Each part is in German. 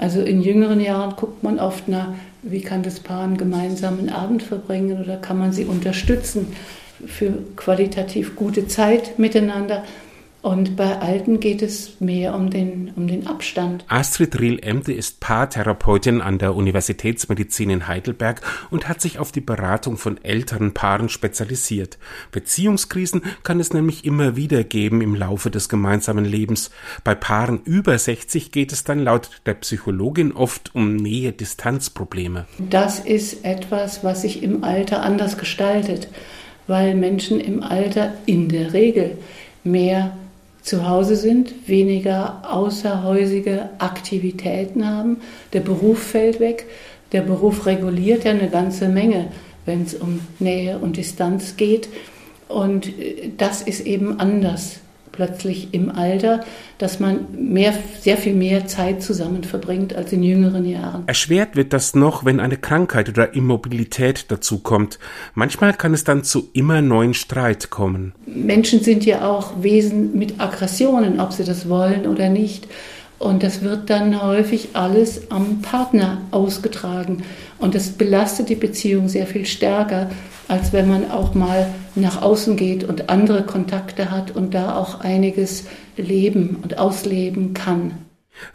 Also in jüngeren Jahren guckt man oft nach, wie kann das Paar einen gemeinsamen Abend verbringen oder kann man sie unterstützen für qualitativ gute Zeit miteinander. Und bei Alten geht es mehr um den, um den Abstand. Astrid Riel-Emde ist Paartherapeutin an der Universitätsmedizin in Heidelberg und hat sich auf die Beratung von älteren Paaren spezialisiert. Beziehungskrisen kann es nämlich immer wieder geben im Laufe des gemeinsamen Lebens. Bei Paaren über 60 geht es dann laut der Psychologin oft um Nähe-Distanz-Probleme. Das ist etwas, was sich im Alter anders gestaltet, weil Menschen im Alter in der Regel mehr zu Hause sind, weniger außerhäusige Aktivitäten haben. Der Beruf fällt weg. Der Beruf reguliert ja eine ganze Menge, wenn es um Nähe und Distanz geht. Und äh, das ist eben anders plötzlich im Alter, dass man mehr, sehr viel mehr Zeit zusammen verbringt als in jüngeren Jahren. Erschwert wird das noch, wenn eine Krankheit oder Immobilität dazukommt. Manchmal kann es dann zu immer neuen Streit kommen. Menschen sind ja auch Wesen mit Aggressionen, ob sie das wollen oder nicht. Und das wird dann häufig alles am Partner ausgetragen. Und das belastet die Beziehung sehr viel stärker, als wenn man auch mal nach außen geht und andere Kontakte hat und da auch einiges leben und ausleben kann.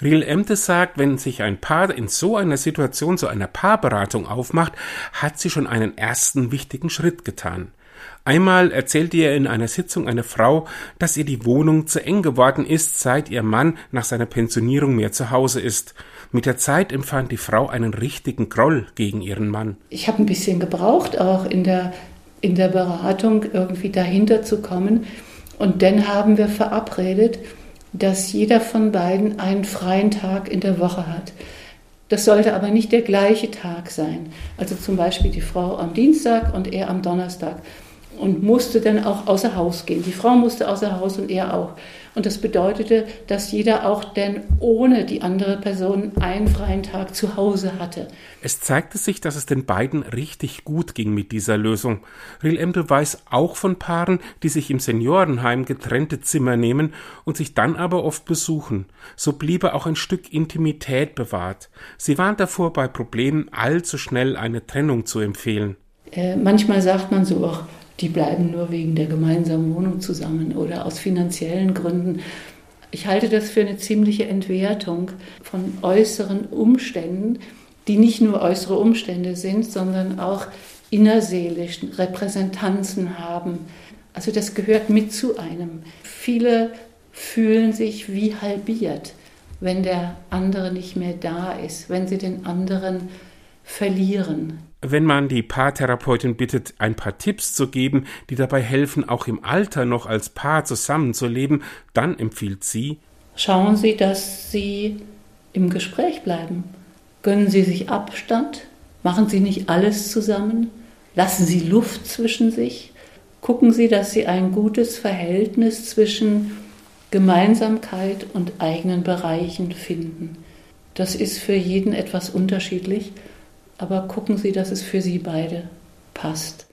Riel Emte sagt, wenn sich ein Paar in so einer Situation zu einer Paarberatung aufmacht, hat sie schon einen ersten wichtigen Schritt getan. Einmal erzählte ihr in einer Sitzung eine Frau, dass ihr die Wohnung zu eng geworden ist, seit ihr Mann nach seiner Pensionierung mehr zu Hause ist. Mit der Zeit empfand die Frau einen richtigen Groll gegen ihren Mann. Ich habe ein bisschen gebraucht, auch in der, in der Beratung irgendwie dahinter zu kommen. Und dann haben wir verabredet, dass jeder von beiden einen freien Tag in der Woche hat. Das sollte aber nicht der gleiche Tag sein. Also zum Beispiel die Frau am Dienstag und er am Donnerstag und musste dann auch außer Haus gehen. Die Frau musste außer Haus und er auch. Und das bedeutete, dass jeder auch denn ohne die andere Person einen freien Tag zu Hause hatte. Es zeigte sich, dass es den beiden richtig gut ging mit dieser Lösung. Riel Emde weiß auch von Paaren, die sich im Seniorenheim getrennte Zimmer nehmen und sich dann aber oft besuchen. So bliebe auch ein Stück Intimität bewahrt. Sie warnt davor, bei Problemen allzu schnell eine Trennung zu empfehlen. Äh, manchmal sagt man so auch, die bleiben nur wegen der gemeinsamen Wohnung zusammen oder aus finanziellen Gründen. Ich halte das für eine ziemliche Entwertung von äußeren Umständen, die nicht nur äußere Umstände sind, sondern auch innerseelischen Repräsentanzen haben. Also das gehört mit zu einem. Viele fühlen sich wie halbiert, wenn der andere nicht mehr da ist, wenn sie den anderen verlieren. Wenn man die Paartherapeutin bittet, ein paar Tipps zu geben, die dabei helfen, auch im Alter noch als Paar zusammenzuleben, dann empfiehlt sie Schauen Sie, dass Sie im Gespräch bleiben. Gönnen Sie sich Abstand, machen Sie nicht alles zusammen, lassen Sie Luft zwischen sich, gucken Sie, dass Sie ein gutes Verhältnis zwischen Gemeinsamkeit und eigenen Bereichen finden. Das ist für jeden etwas unterschiedlich aber gucken Sie, dass es für Sie beide passt.